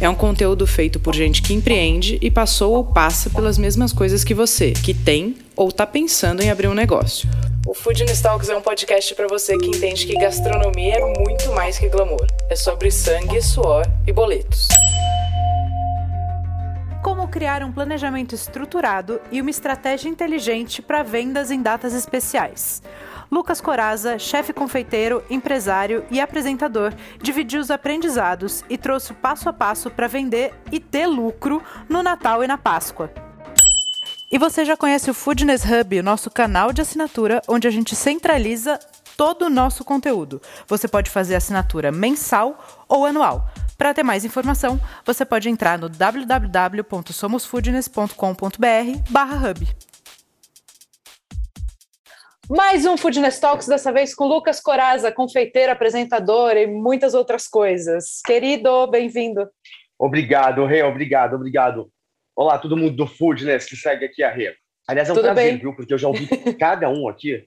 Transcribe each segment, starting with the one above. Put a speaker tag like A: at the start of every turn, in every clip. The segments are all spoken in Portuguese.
A: É um conteúdo feito por gente que empreende e passou ou passa pelas mesmas coisas que você, que tem ou está pensando em abrir um negócio. O Food Talks é um podcast para você que entende que gastronomia é muito mais que glamour. É sobre sangue, suor e boletos. Como criar um planejamento estruturado e uma estratégia inteligente para vendas em datas especiais. Lucas Coraza, chefe confeiteiro, empresário e apresentador, dividiu os aprendizados e trouxe o passo a passo para vender e ter lucro no Natal e na Páscoa. E você já conhece o Foodness Hub, o nosso canal de assinatura, onde a gente centraliza todo o nosso conteúdo. Você pode fazer assinatura mensal ou anual. Para ter mais informação, você pode entrar no www.somosfoodness.com.br/hub. Mais um Foodness Talks, dessa vez com Lucas Coraza, confeiteiro, apresentador e muitas outras coisas. Querido, bem-vindo.
B: Obrigado, Rei, obrigado, obrigado. Olá, todo mundo do Foodness que segue aqui a Rê. Aliás, é um Tudo prazer, bem? viu? Porque eu já ouvi cada um aqui.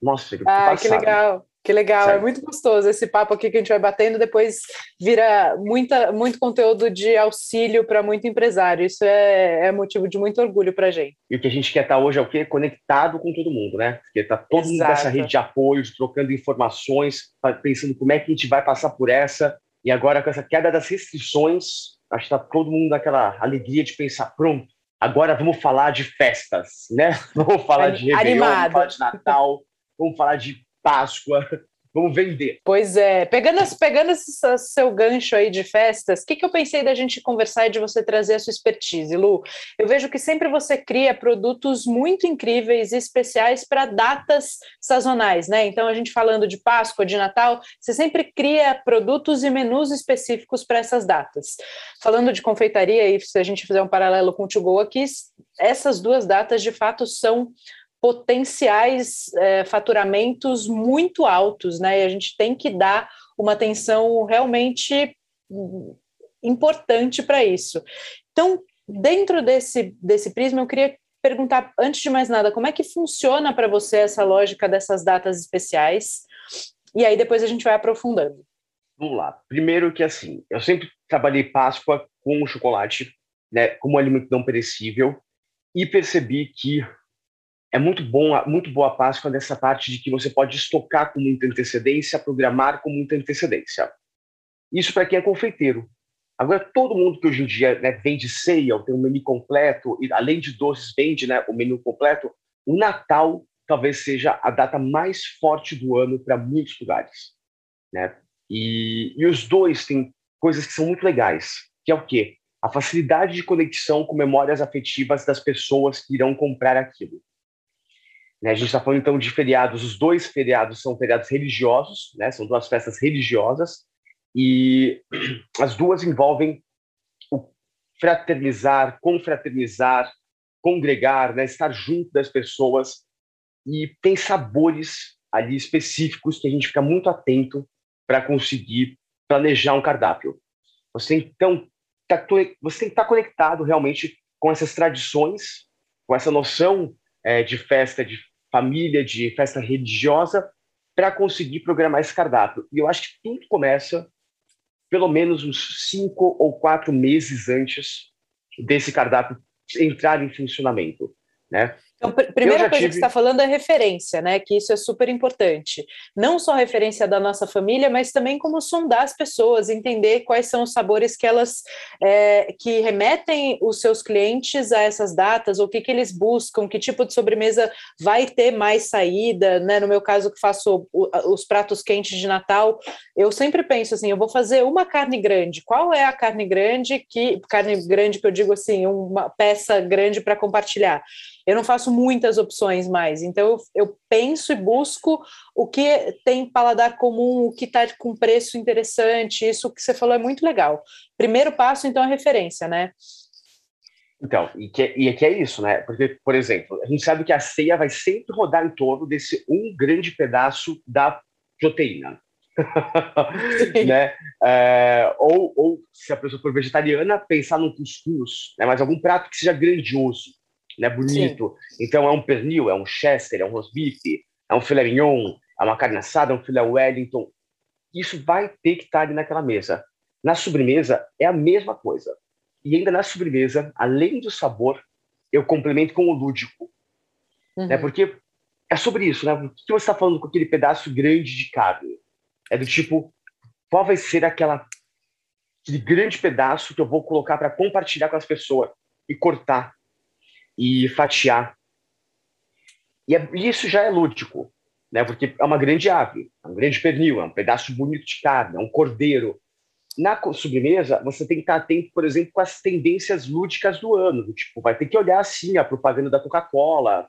B: Nossa,
A: eu ah, que legal. Que legal, Sério? é muito gostoso esse papo aqui que a gente vai batendo, depois vira muita, muito conteúdo de auxílio para muito empresário. Isso é, é, motivo de muito orgulho para a gente.
B: E o que a gente quer estar tá hoje é o quê? Conectado com todo mundo, né? Porque está todo Exato. mundo nessa rede de apoio, trocando informações, pensando como é que a gente vai passar por essa. E agora, com essa queda das restrições, acho que está todo mundo naquela alegria de pensar, pronto, agora vamos falar de festas, né? Vamos falar de Réveillon, vamos falar de Natal, vamos falar de Páscoa, Vamos vender.
A: Pois é. Pegando, pegando esse seu gancho aí de festas, o que, que eu pensei da gente conversar e de você trazer a sua expertise, Lu? Eu vejo que sempre você cria produtos muito incríveis e especiais para datas sazonais, né? Então, a gente falando de Páscoa, de Natal, você sempre cria produtos e menus específicos para essas datas. Falando de confeitaria, e se a gente fizer um paralelo com o To Go aqui, essas duas datas de fato são potenciais é, faturamentos muito altos, né? E a gente tem que dar uma atenção realmente importante para isso. Então, dentro desse, desse prisma, eu queria perguntar, antes de mais nada, como é que funciona para você essa lógica dessas datas especiais? E aí depois a gente vai aprofundando.
B: Vamos lá. Primeiro que assim, eu sempre trabalhei Páscoa com chocolate, né, como alimento não perecível, e percebi que é muito bom, muito boa a Páscoa nessa parte de que você pode estocar com muita antecedência, programar com muita antecedência. Isso para quem é confeiteiro. Agora, todo mundo que hoje em dia né, vende ceia, tem um menu completo, e além de doces, vende né, o menu completo, o Natal talvez seja a data mais forte do ano para muitos lugares. Né? E, e os dois têm coisas que são muito legais, que é o quê? A facilidade de conexão com memórias afetivas das pessoas que irão comprar aquilo. Né, a gente está falando então de feriados, os dois feriados são feriados religiosos, né, são duas festas religiosas, e as duas envolvem o fraternizar, confraternizar, congregar, né, estar junto das pessoas, e tem sabores ali específicos que a gente fica muito atento para conseguir planejar um cardápio. Você então tá, você tem que estar tá conectado realmente com essas tradições, com essa noção é, de festa, de família, de festa religiosa, para conseguir programar esse cardápio. E eu acho que tudo começa pelo menos uns cinco ou quatro meses antes desse cardápio entrar em funcionamento. Né?
A: Então, pr primeira coisa tive... que você está falando é referência, né? Que isso é super importante. Não só referência da nossa família, mas também como sondar as pessoas, entender quais são os sabores que elas é, que remetem os seus clientes a essas datas, o que, que eles buscam, que tipo de sobremesa vai ter mais saída, né? No meu caso, que faço os pratos quentes de Natal, eu sempre penso assim: eu vou fazer uma carne grande. Qual é a carne grande que carne grande que eu digo assim, uma peça grande para compartilhar? Eu não faço muitas opções mais. Então, eu, eu penso e busco o que tem paladar comum, o que está com preço interessante. Isso que você falou é muito legal. Primeiro passo, então, é referência, né?
B: Então, e que, e que é isso, né? Porque, por exemplo, a gente sabe que a ceia vai sempre rodar em torno desse um grande pedaço da proteína. né? É, ou, ou, se a pessoa for vegetariana, pensar num cuscuz, né? mas algum prato que seja grandioso, né? bonito. Sim. Então, é um pernil, é um chester, é um rosbife, é um filé mignon, é uma carne assada, é um filé wellington. Isso vai ter que estar ali naquela mesa. Na sobremesa, é a mesma coisa. E ainda na sobremesa, além do sabor, eu complemento com o lúdico. Né? Uhum. Né? Porque é sobre isso, né? O que você está falando com aquele pedaço grande de carne? É do tipo, qual vai ser aquela aquele grande pedaço que eu vou colocar para compartilhar com as pessoas e cortar e fatiar. E é, isso já é lúdico, né? Porque é uma grande ave, é um grande pernil, é um pedaço bonito de carne, é um cordeiro. Na sobremesa, você tem que estar atento, por exemplo, com as tendências lúdicas do ano. Tipo, vai ter que olhar assim a propaganda da Coca-Cola,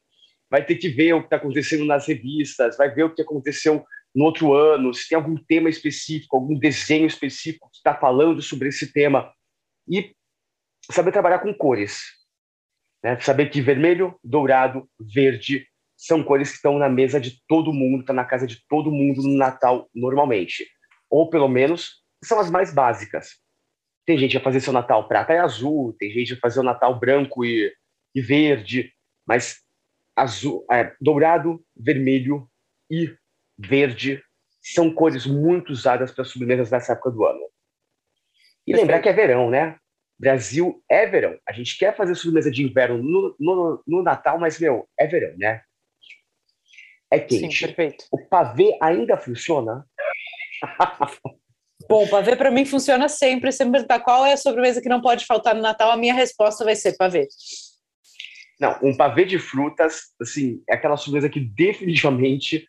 B: vai ter que ver o que está acontecendo nas revistas, vai ver o que aconteceu no outro ano, se tem algum tema específico, algum desenho específico que está falando sobre esse tema. E saber trabalhar com cores. Né? Saber que vermelho, dourado, verde são cores que estão na mesa de todo mundo, está na casa de todo mundo no Natal normalmente. Ou pelo menos são as mais básicas. Tem gente a fazer seu Natal prata e azul, tem gente a fazer o Natal branco e, e verde, mas azul, é, dourado, vermelho e verde são cores muito usadas para sobremesas nessa época do ano. E lembrar que é verão, né? Brasil é verão. A gente quer fazer sobremesa de inverno no, no, no Natal, mas, meu, é verão, né? É quente.
A: Sim, perfeito.
B: O pavê ainda funciona?
A: Bom, pavê para mim funciona sempre. Sempre perguntar qual é a sobremesa que não pode faltar no Natal, a minha resposta vai ser pavê.
B: Não, um pavê de frutas, assim, é aquela sobremesa que definitivamente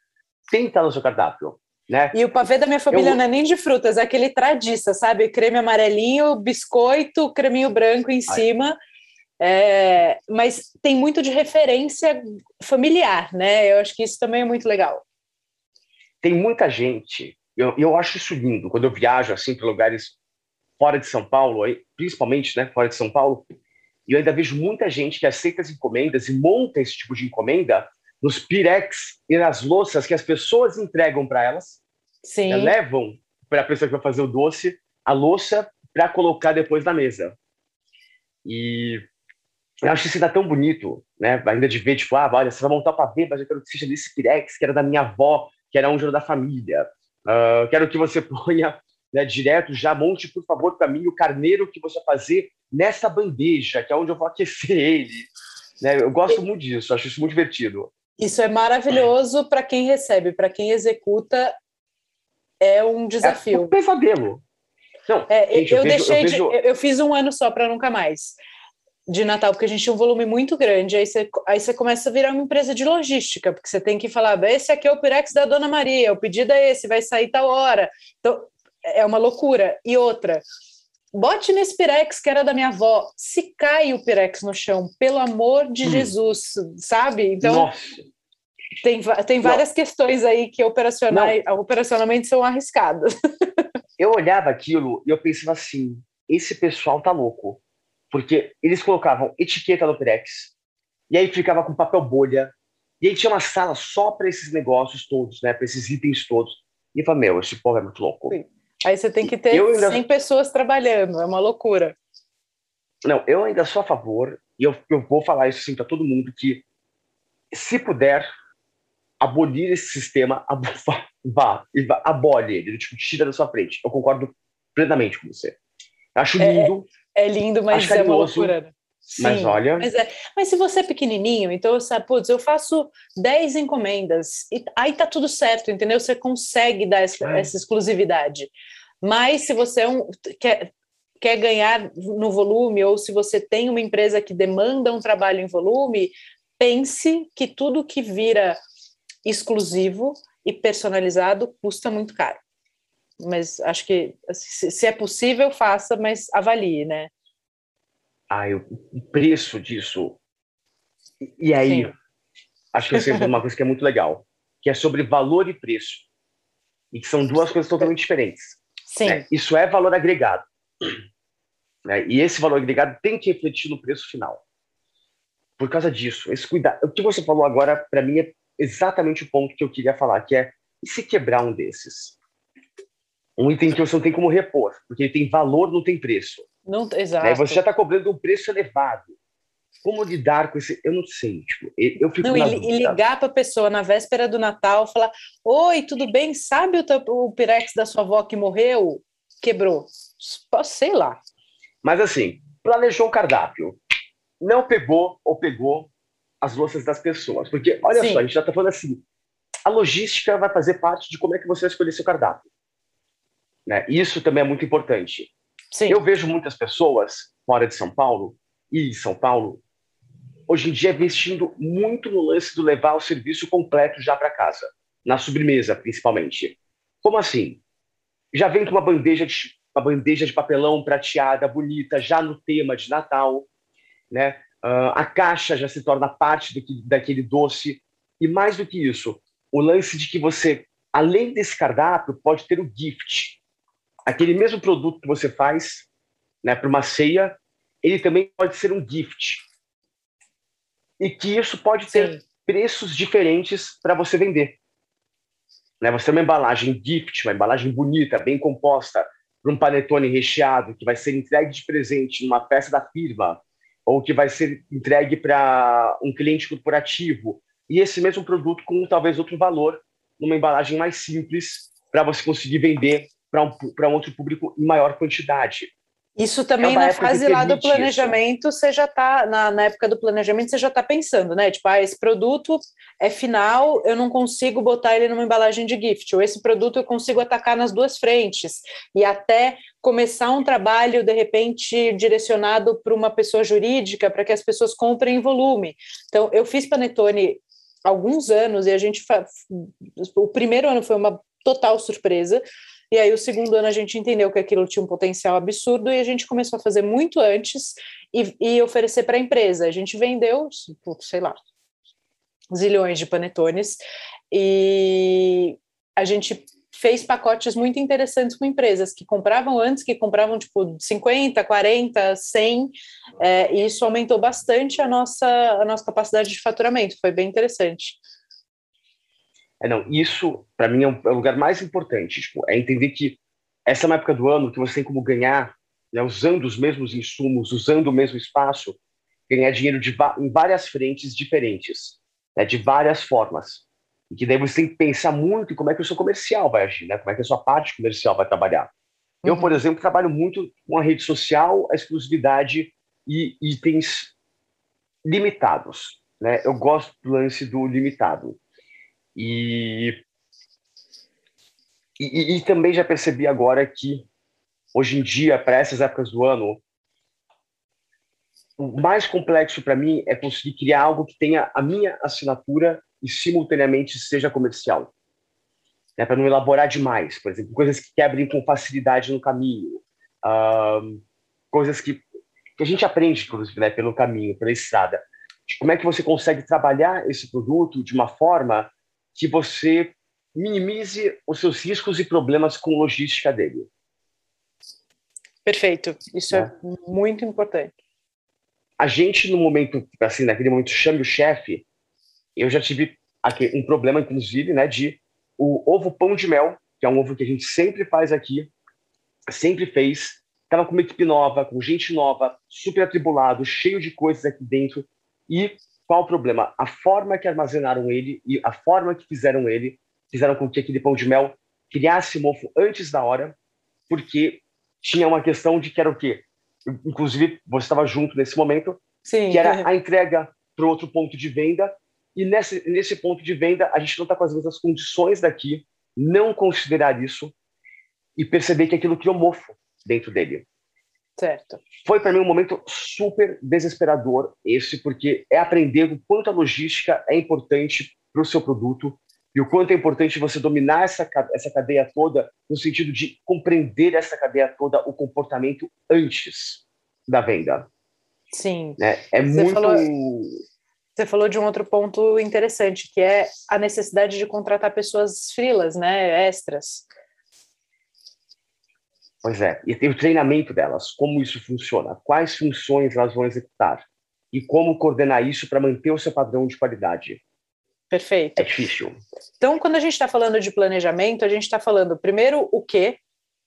B: tem que estar no seu cardápio. Né?
A: E o pavê da minha família eu... não é nem de frutas, é aquele tradiça, sabe? Creme amarelinho, biscoito, creminho branco em Ai. cima. É, mas tem muito de referência familiar, né? Eu acho que isso também é muito legal.
B: Tem muita gente, eu, eu acho isso lindo, quando eu viajo assim para lugares fora de São Paulo, principalmente né, fora de São Paulo, e eu ainda vejo muita gente que aceita as encomendas e monta esse tipo de encomenda nos pirex e nas louças que as pessoas entregam para elas.
A: Sim.
B: Levam para a pessoa que vai fazer o doce a louça para colocar depois na mesa. E eu acho isso ainda tão bonito, né? Ainda de ver, tipo, ah, olha, você vai montar para ver, mas eu quero que seja desse pirex, que era da minha avó, que era um era da família. Uh, quero que você ponha né, direto, já monte, por favor, para mim o carneiro que você vai fazer nessa bandeja, que é onde eu vou aquecer ele. Né? Eu gosto muito disso, acho isso muito divertido.
A: Isso é maravilhoso para quem recebe, para quem executa é um desafio. É
B: um pesadelo.
A: Não, é, gente, eu, eu, deixei vejo, eu, vejo... de, eu, fiz um ano só para nunca mais de Natal, porque a gente tinha um volume muito grande, aí você, aí você começa a virar uma empresa de logística, porque você tem que falar, esse aqui é o Pirex da Dona Maria, o pedido é esse, vai sair tal hora. Então, é uma loucura. E outra, bote nesse Pirex que era da minha avó. Se cai o Pirex no chão, pelo amor de hum. Jesus, sabe? Então, Nossa. Tem, tem várias Não. questões aí que operacionais, operacionalmente são arriscadas.
B: Eu olhava aquilo e eu pensava assim: esse pessoal tá louco. Porque eles colocavam etiqueta no Pirex, e aí ficava com papel bolha, e aí tinha uma sala só para esses negócios todos, né? Para esses itens todos. E eu falei, meu, esse povo é muito louco. Sim.
A: Aí você tem que ter eu ainda... 100 pessoas trabalhando, é uma loucura.
B: Não, eu ainda sou a favor, e eu, eu vou falar isso assim para todo mundo, que se puder abolir esse sistema, ab vá, vá abole ele, tipo, tira da sua frente. Eu concordo plenamente com você. Acho é, lindo.
A: É, é lindo, mas é uma loucura.
B: Sim, mas olha.
A: Mas, é, mas se você é pequenininho, então você sabe, putz, eu faço 10 encomendas, e aí tá tudo certo, entendeu? Você consegue dar essa, é. essa exclusividade. Mas se você é um, quer, quer ganhar no volume, ou se você tem uma empresa que demanda um trabalho em volume, pense que tudo que vira exclusivo e personalizado custa muito caro. Mas acho que se é possível, faça, mas avalie, né?
B: ah, o preço disso. E aí, Sim. acho que eu sempre uma coisa que é muito legal, que é sobre valor e preço. E que são duas coisas totalmente diferentes.
A: Sim.
B: Né? Isso é valor agregado. Né? E esse valor agregado tem que refletir no preço final. Por causa disso, esse cuidado. O que você falou agora, para mim, é exatamente o ponto que eu queria falar, que é e se quebrar um desses? um item que você não tem como repor, porque ele tem valor, não tem preço.
A: Não, exato.
B: Né? Você já está cobrando um preço elevado. Como lidar com esse? Eu não sei. Tipo, eu fico
A: não, e, e, ligar para a pessoa na véspera do Natal, falar: Oi, tudo bem? Sabe o, o Pirex da sua avó que morreu? Quebrou. Sei lá.
B: Mas assim, planejou o cardápio. Não pegou ou pegou as louças das pessoas. Porque, olha Sim. só, a gente já está falando assim: a logística vai fazer parte de como é que você vai escolher seu cardápio. Né? Isso também é muito importante. Sim. Eu vejo muitas pessoas fora de São Paulo e em São Paulo hoje em dia investindo muito no lance do levar o serviço completo já para casa, na sobremesa principalmente. Como assim? Já vem com uma bandeja de uma bandeja de papelão prateada, bonita, já no tema de Natal, né? Uh, a caixa já se torna parte do que, daquele doce e mais do que isso, o lance de que você, além desse cardápio, pode ter o gift, aquele mesmo produto que você faz né, para uma ceia, ele também pode ser um gift. E que isso pode ter Sim. preços diferentes para você vender. Né, você tem uma embalagem gift, uma embalagem bonita, bem composta, para um panetone recheado que vai ser entregue de presente numa festa da firma, ou que vai ser entregue para um cliente corporativo, e esse mesmo produto com talvez outro valor, numa embalagem mais simples, para você conseguir vender para um, um outro público em maior quantidade.
A: Isso também é na fase lá do planejamento, isso. você já está, na, na, época do planejamento, você já está pensando, né? Tipo, ah, esse produto é final, eu não consigo botar ele numa embalagem de gift, ou esse produto eu consigo atacar nas duas frentes, e até começar um trabalho, de repente, direcionado para uma pessoa jurídica, para que as pessoas comprem em volume. Então, eu fiz panetone alguns anos, e a gente. O primeiro ano foi uma total surpresa, e aí, o segundo ano, a gente entendeu que aquilo tinha um potencial absurdo e a gente começou a fazer muito antes e, e oferecer para a empresa. A gente vendeu, sei lá, zilhões de panetones e a gente fez pacotes muito interessantes com empresas que compravam antes, que compravam tipo 50, 40, 100, é, e isso aumentou bastante a nossa, a nossa capacidade de faturamento, foi bem interessante.
B: É, não, isso, para mim, é, um, é, o lugar mais importante. Tipo, é entender que essa é uma época do ano que você tem como ganhar, né, usando os mesmos insumos, usando o mesmo espaço, ganhar dinheiro de, em várias frentes diferentes, né, de várias formas. E que daí você tem que pensar muito em como é que o seu comercial vai agir, né, como é que a sua parte comercial vai trabalhar. Uhum. Eu, por exemplo, trabalho muito com a rede social, a exclusividade e itens limitados. Né? Eu gosto do lance do limitado. E, e, e também já percebi agora que, hoje em dia, para essas épocas do ano, o mais complexo para mim é conseguir criar algo que tenha a minha assinatura e simultaneamente seja comercial. Né, para não elaborar demais, por exemplo, coisas que quebrem com facilidade no caminho, uh, coisas que, que a gente aprende, inclusive, né, pelo caminho, pela estrada. Como é que você consegue trabalhar esse produto de uma forma que você minimize os seus riscos e problemas com logística dele.
A: Perfeito, isso é, é muito importante.
B: A gente, no momento, assim, naquele momento, chame o chefe, eu já tive aqui um problema, inclusive, né, de o ovo pão de mel, que é um ovo que a gente sempre faz aqui, sempre fez, estava com uma equipe nova, com gente nova, super atribulado, cheio de coisas aqui dentro, e qual o problema? A forma que armazenaram ele e a forma que fizeram ele fizeram com que aquele pão de mel criasse mofo antes da hora, porque tinha uma questão de que era o quê? Inclusive, você estava junto nesse momento, Sim. que era a entrega para outro ponto de venda, e nesse, nesse ponto de venda a gente não está com as mesmas condições daqui, não considerar isso e perceber que aquilo criou mofo dentro dele.
A: Certo.
B: Foi para mim um momento super desesperador esse, porque é aprender o quanto a logística é importante para o seu produto e o quanto é importante você dominar essa, essa cadeia toda, no sentido de compreender essa cadeia toda, o comportamento antes da venda.
A: Sim.
B: Né? É você muito.
A: Falou, você falou de um outro ponto interessante, que é a necessidade de contratar pessoas frilas, né, extras.
B: Pois é, e tem o treinamento delas, como isso funciona, quais funções elas vão executar e como coordenar isso para manter o seu padrão de qualidade.
A: Perfeito.
B: É difícil.
A: Então, quando a gente está falando de planejamento, a gente está falando primeiro o que,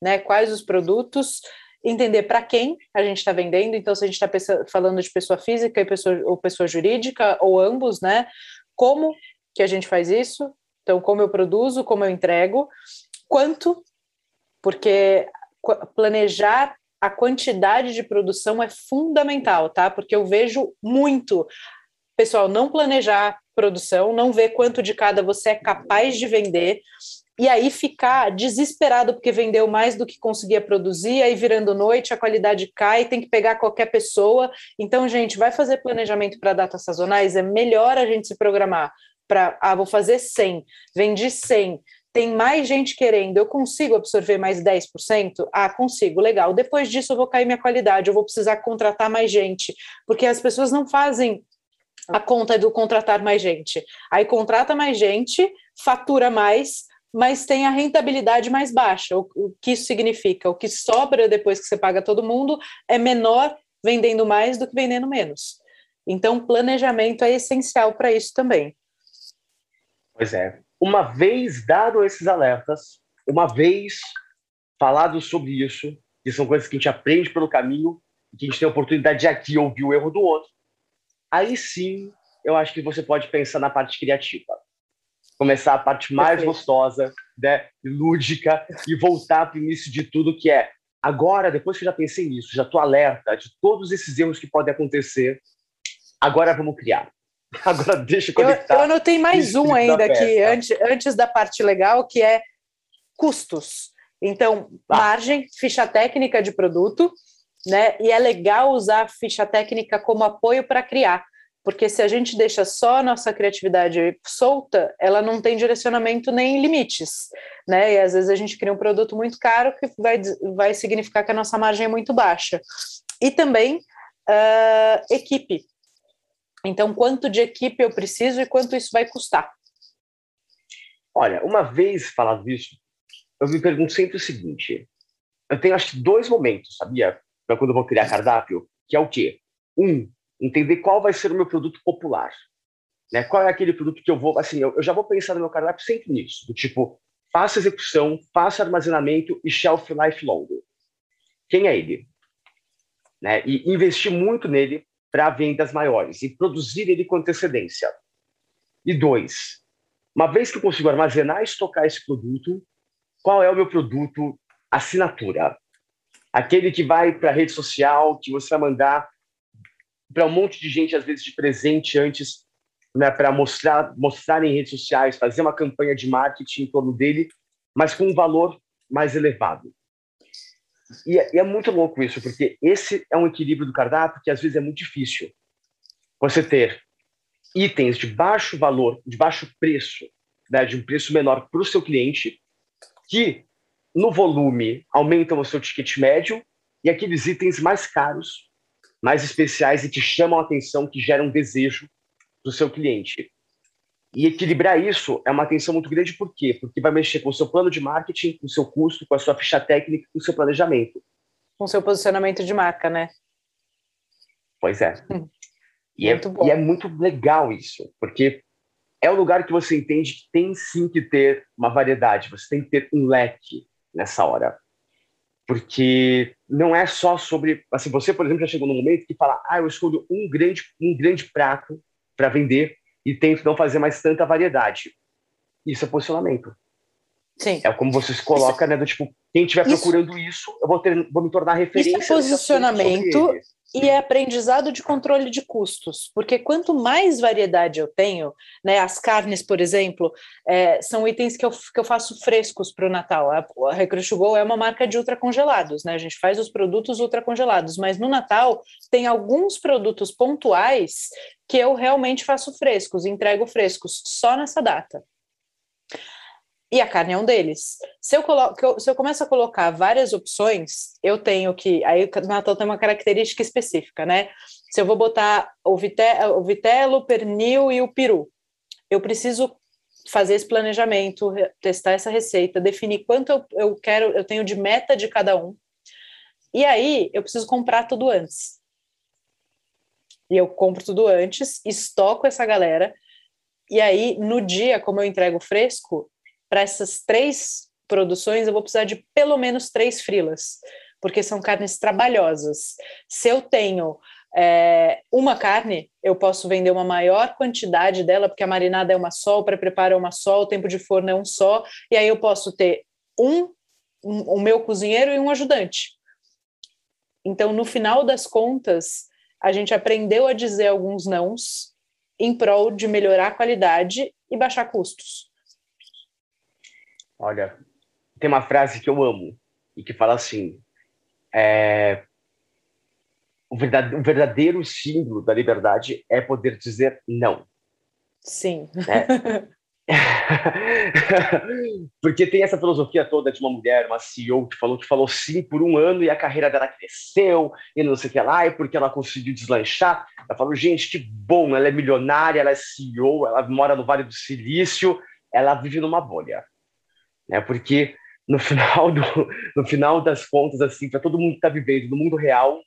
A: né? Quais os produtos, entender para quem a gente está vendendo. Então, se a gente está falando de pessoa física e pessoa, ou pessoa jurídica, ou ambos, né? Como que a gente faz isso? Então, como eu produzo, como eu entrego, quanto, porque planejar a quantidade de produção é fundamental, tá? Porque eu vejo muito pessoal não planejar produção, não ver quanto de cada você é capaz de vender, e aí ficar desesperado porque vendeu mais do que conseguia produzir, aí virando noite a qualidade cai, tem que pegar qualquer pessoa. Então, gente, vai fazer planejamento para datas sazonais, é melhor a gente se programar para, ah, vou fazer 100, vendi 100, tem mais gente querendo, eu consigo absorver mais 10%? Ah, consigo, legal. Depois disso eu vou cair minha qualidade, eu vou precisar contratar mais gente, porque as pessoas não fazem a conta do contratar mais gente. Aí contrata mais gente, fatura mais, mas tem a rentabilidade mais baixa. O, o que isso significa? O que sobra depois que você paga todo mundo é menor vendendo mais do que vendendo menos. Então, planejamento é essencial para isso também.
B: Pois é uma vez dado esses alertas, uma vez falado sobre isso, que são coisas que a gente aprende pelo caminho, e que a gente tem a oportunidade de aqui ouvir o erro do outro, aí sim eu acho que você pode pensar na parte criativa. Começar a parte mais Perfeito. gostosa, né, lúdica, e voltar para o início de tudo, que é agora, depois que eu já pensei nisso, já estou alerta de todos esses erros que podem acontecer, agora vamos criar. Agora deixa eu conectar.
A: Eu, eu anotei mais um ainda aqui, antes, antes da parte legal, que é custos. Então, ah. margem, ficha técnica de produto, né? E é legal usar a ficha técnica como apoio para criar, porque se a gente deixa só a nossa criatividade solta, ela não tem direcionamento nem limites, né? E às vezes a gente cria um produto muito caro que vai, vai significar que a nossa margem é muito baixa. E também uh, equipe, então, quanto de equipe eu preciso e quanto isso vai custar?
B: Olha, uma vez falado isso, eu me pergunto sempre o seguinte: eu tenho acho que dois momentos, sabia? Para quando eu vou criar cardápio, que é o quê? Um, entender qual vai ser o meu produto popular. Né? Qual é aquele produto que eu vou. Assim, eu, eu já vou pensar no meu cardápio sempre nisso, do tipo, faça execução, faça armazenamento e shelf life longo. Quem é ele? Né? E investir muito nele para vendas maiores e produzir ele com antecedência. E dois, uma vez que eu consigo armazenar e estocar esse produto, qual é o meu produto assinatura? Aquele que vai para a rede social, que você vai mandar para um monte de gente, às vezes de presente antes, né, para mostrar, mostrar em redes sociais, fazer uma campanha de marketing em torno dele, mas com um valor mais elevado. E é, e é, muito louco isso, porque esse é um equilíbrio do cardápio que às vezes é muito difícil. Você ter itens de baixo valor, de baixo preço, né, de um preço menor para o seu cliente, que no volume aumentam o seu ticket médio, e aqueles itens mais caros, mais especiais e que chamam a atenção, que geram desejo do seu cliente. E equilibrar isso é uma atenção muito grande, por quê? Porque vai mexer com o seu plano de marketing, com o seu custo, com a sua ficha técnica, com o seu planejamento.
A: Com o seu posicionamento de marca, né?
B: Pois é. Hum. E, é e é muito legal isso, porque é o lugar que você entende que tem sim que ter uma variedade, você tem que ter um leque nessa hora. Porque não é só sobre. Assim, você, por exemplo, já chegou num momento que fala: ah, eu escolho um grande, um grande prato para vender e tento não fazer mais tanta variedade. Isso é posicionamento.
A: Sim.
B: É como você se coloca, isso, né? Do tipo, quem estiver procurando isso, eu vou, ter, vou me tornar referência.
A: Isso é posicionamento e é aprendizado de controle de custos, porque quanto mais variedade eu tenho, né, as carnes, por exemplo, é, são itens que eu, que eu faço frescos para o Natal. A, a Recruit Go é uma marca de ultracongelados, né? A gente faz os produtos ultracongelados, mas no Natal tem alguns produtos pontuais que eu realmente faço frescos, entrego frescos só nessa data e a carne é um deles. Se eu, coloco, se eu começo a colocar várias opções, eu tenho que. Aí o Natal tem uma característica específica, né? Se eu vou botar o, vite, o vitelo, o pernil e o peru, eu preciso fazer esse planejamento, testar essa receita, definir quanto eu, eu quero, eu tenho de meta de cada um. E aí eu preciso comprar tudo antes. E eu compro tudo antes, estoco essa galera. E aí, no dia, como eu entrego fresco, para essas três produções, eu vou precisar de pelo menos três frilas, porque são carnes trabalhosas. Se eu tenho é, uma carne, eu posso vender uma maior quantidade dela, porque a marinada é uma só, o pré-preparo é uma só, o tempo de forno é um só, e aí eu posso ter um, um o meu cozinheiro e um ajudante. Então, no final das contas, a gente aprendeu a dizer alguns nãos em prol de melhorar a qualidade e baixar custos.
B: Olha, tem uma frase que eu amo e que fala assim: é, o, verdadeiro símbolo da liberdade é poder dizer não.
A: Sim.
B: Né? Porque tem essa filosofia toda de uma mulher, uma CEO, que falou que falou sim por um ano e a carreira dela cresceu, e não sei o que lá, e porque ela conseguiu deslanchar. Ela falou, gente, que bom, ela é milionária, ela é CEO, ela mora no Vale do Silício, ela vive numa bolha. Né? Porque no final, do, no final das contas, assim, para todo mundo que está vivendo no mundo real,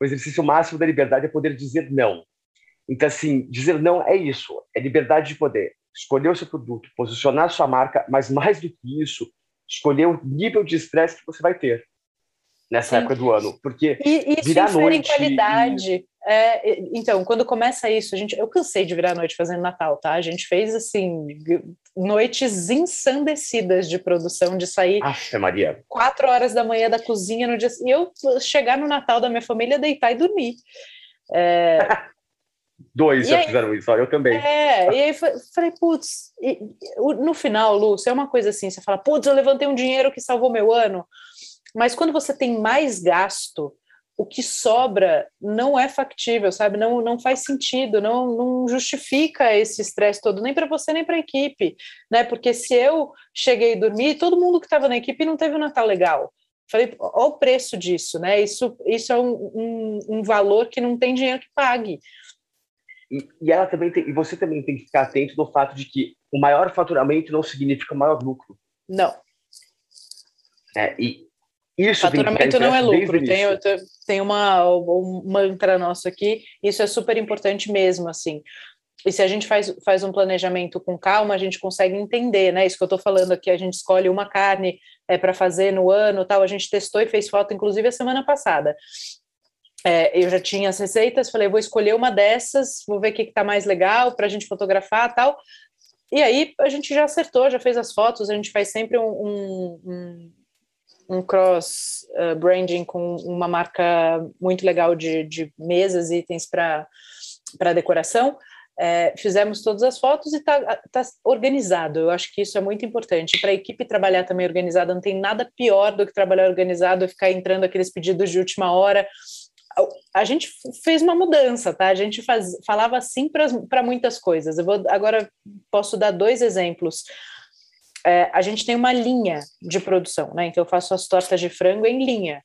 B: o exercício máximo da liberdade é poder dizer não. Então, assim, dizer não é isso, é liberdade de poder escolher o seu produto, posicionar a sua marca, mas mais do que isso, escolher o nível de estresse que você vai ter nessa Sim. época do ano, porque
A: e, isso virar noite qualidade. E... É, então, quando começa isso, a gente, eu cansei de virar noite fazendo Natal, tá? A gente fez assim noites ensandecidas de produção, de sair
B: Aff, Maria.
A: quatro horas da manhã da cozinha no dia e eu chegar no Natal da minha família, deitar e dormir. É,
B: Dois e já aí, fizeram isso, eu também.
A: É, e aí falei, putz, no final, Lúcio, é uma coisa assim, você fala, putz, eu levantei um dinheiro que salvou meu ano, mas quando você tem mais gasto, o que sobra não é factível, sabe? Não, não faz sentido, não, não justifica esse estresse todo, nem para você, nem para a equipe, né? Porque se eu cheguei a dormir, todo mundo que estava na equipe não teve um Natal legal. Falei, olha o preço disso, né? Isso, isso é um, um, um valor que não tem dinheiro que pague.
B: E, e, ela também tem, e você também tem que ficar atento no fato de que o maior faturamento não significa maior lucro.
A: Não.
B: É, e isso
A: faturamento não é lucro. Tem, tem uma, um mantra nosso aqui, isso é super importante mesmo, assim. E se a gente faz, faz um planejamento com calma, a gente consegue entender, né? Isso que eu estou falando aqui, a gente escolhe uma carne é, para fazer no ano, tal. A gente testou e fez foto, inclusive, a semana passada é, eu já tinha as receitas, falei, vou escolher uma dessas, vou ver o que está mais legal para a gente fotografar tal. E aí a gente já acertou, já fez as fotos, a gente faz sempre um, um, um cross uh, branding com uma marca muito legal de, de mesas, itens para decoração. É, fizemos todas as fotos e está tá organizado. Eu acho que isso é muito importante. Para a equipe trabalhar também organizada, não tem nada pior do que trabalhar organizado e ficar entrando aqueles pedidos de última hora a gente fez uma mudança, tá? A gente faz, falava assim para muitas coisas. Eu vou agora posso dar dois exemplos. É, a gente tem uma linha de produção, né? Então eu faço as tortas de frango em linha.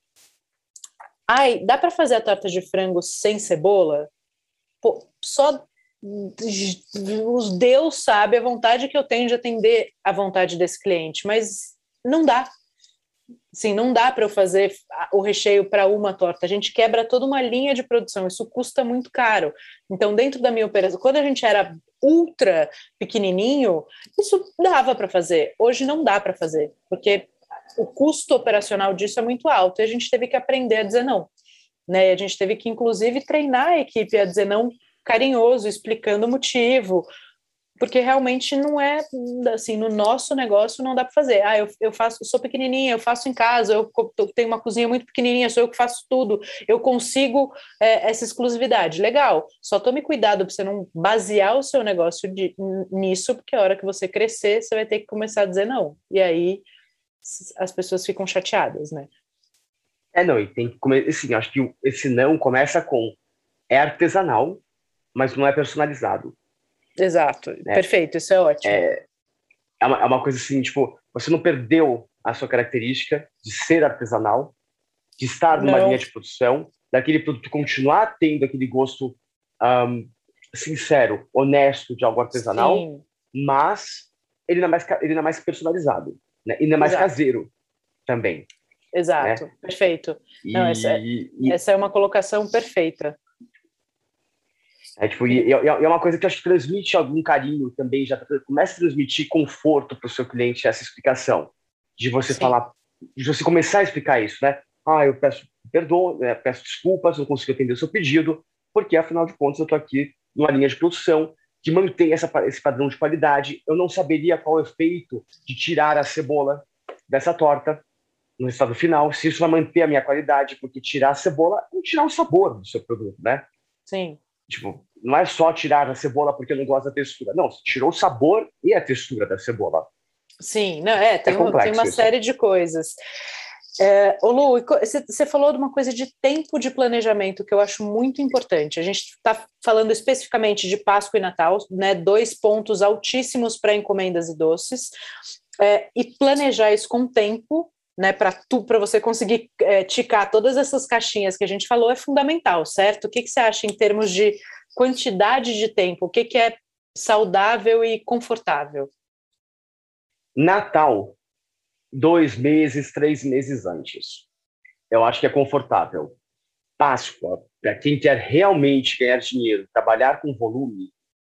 A: Ai, dá para fazer a torta de frango sem cebola? Pô, só os Deus sabe a vontade que eu tenho de atender a vontade desse cliente, mas não dá. Sim, não dá para eu fazer o recheio para uma torta. A gente quebra toda uma linha de produção. Isso custa muito caro. Então, dentro da minha operação, quando a gente era ultra pequenininho, isso dava para fazer. Hoje não dá para fazer, porque o custo operacional disso é muito alto e a gente teve que aprender a dizer não. Né? A gente teve que, inclusive, treinar a equipe a dizer não carinhoso, explicando o motivo, porque realmente não é assim no nosso negócio não dá para fazer. Ah eu, eu faço eu sou pequenininha eu faço em casa eu, tenho uma cozinha muito pequenininha sou eu que faço tudo. Eu consigo é, essa exclusividade. Legal. Só tome cuidado para você não basear o seu negócio de, nisso porque a hora que você crescer você vai ter que começar a dizer não. E aí as pessoas ficam chateadas né?
B: É não e tem que começar assim acho que esse não começa com é artesanal mas não é personalizado
A: Exato, né? perfeito, isso é ótimo.
B: É, é, uma, é uma coisa assim, tipo, você não perdeu a sua característica de ser artesanal, de estar numa não. linha de produção, daquele produto continuar tendo aquele gosto um, sincero, honesto de algo artesanal, Sim. mas ele não é mais, ele não é mais personalizado, né? e não é mais Exato. caseiro também.
A: Exato, né? perfeito. E, não, essa, e, essa é uma colocação perfeita.
B: É, tipo, e, e, é uma coisa que acho que transmite algum carinho também, já começa a transmitir conforto para o seu cliente essa explicação. de você Sim. falar, de você começar a explicar isso, né? Ah, eu peço perdão, né, peço desculpas, não consigo atender o seu pedido, porque afinal de contas eu estou aqui numa linha de produção que mantém essa, esse padrão de qualidade. Eu não saberia qual é o efeito de tirar a cebola dessa torta no resultado final, se isso vai manter a minha qualidade, porque tirar a cebola é tirar o sabor do seu produto, né?
A: Sim.
B: Tipo, não é só tirar a cebola porque não gosto da textura. Não, você tirou o sabor e a textura da cebola.
A: Sim, não, é, tem, é um, tem uma isso. série de coisas. É, ô Lu, você falou de uma coisa de tempo de planejamento que eu acho muito importante. A gente está falando especificamente de Páscoa e Natal, né? Dois pontos altíssimos para encomendas e doces. É, e planejar isso com tempo, né? Para tu, para você conseguir é, ticar todas essas caixinhas que a gente falou é fundamental, certo? O que, que você acha em termos de quantidade de tempo? O que, que é saudável e confortável?
B: Natal dois meses, três meses antes. Eu acho que é confortável. Páscoa, para quem quer realmente ganhar dinheiro, trabalhar com volume,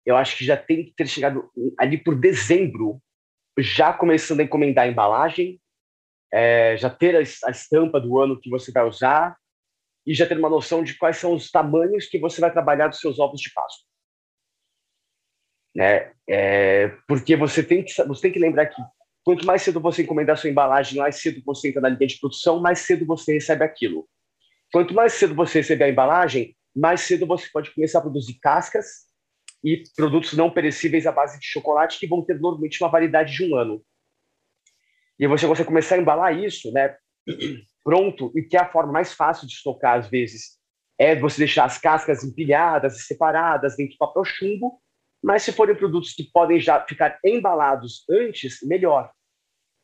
B: eu acho que já tem que ter chegado ali por dezembro, já começando a encomendar a embalagem, é, já ter a, estampa do ano que você vai usar e já ter uma noção de quais são os tamanhos que você vai trabalhar dos seus ovos de Páscoa. Né? É, porque você tem, que, você tem que lembrar que Quanto mais cedo você encomendar sua embalagem, mais cedo você entra na linha de produção, mais cedo você recebe aquilo. Quanto mais cedo você receber a embalagem, mais cedo você pode começar a produzir cascas e produtos não perecíveis à base de chocolate que vão ter normalmente uma validade de um ano. E você consegue começar a embalar isso, né, pronto, e que é a forma mais fácil de estocar às vezes é você deixar as cascas empilhadas separadas dentro do papel chumbo, mas se forem produtos que podem já ficar embalados antes, melhor.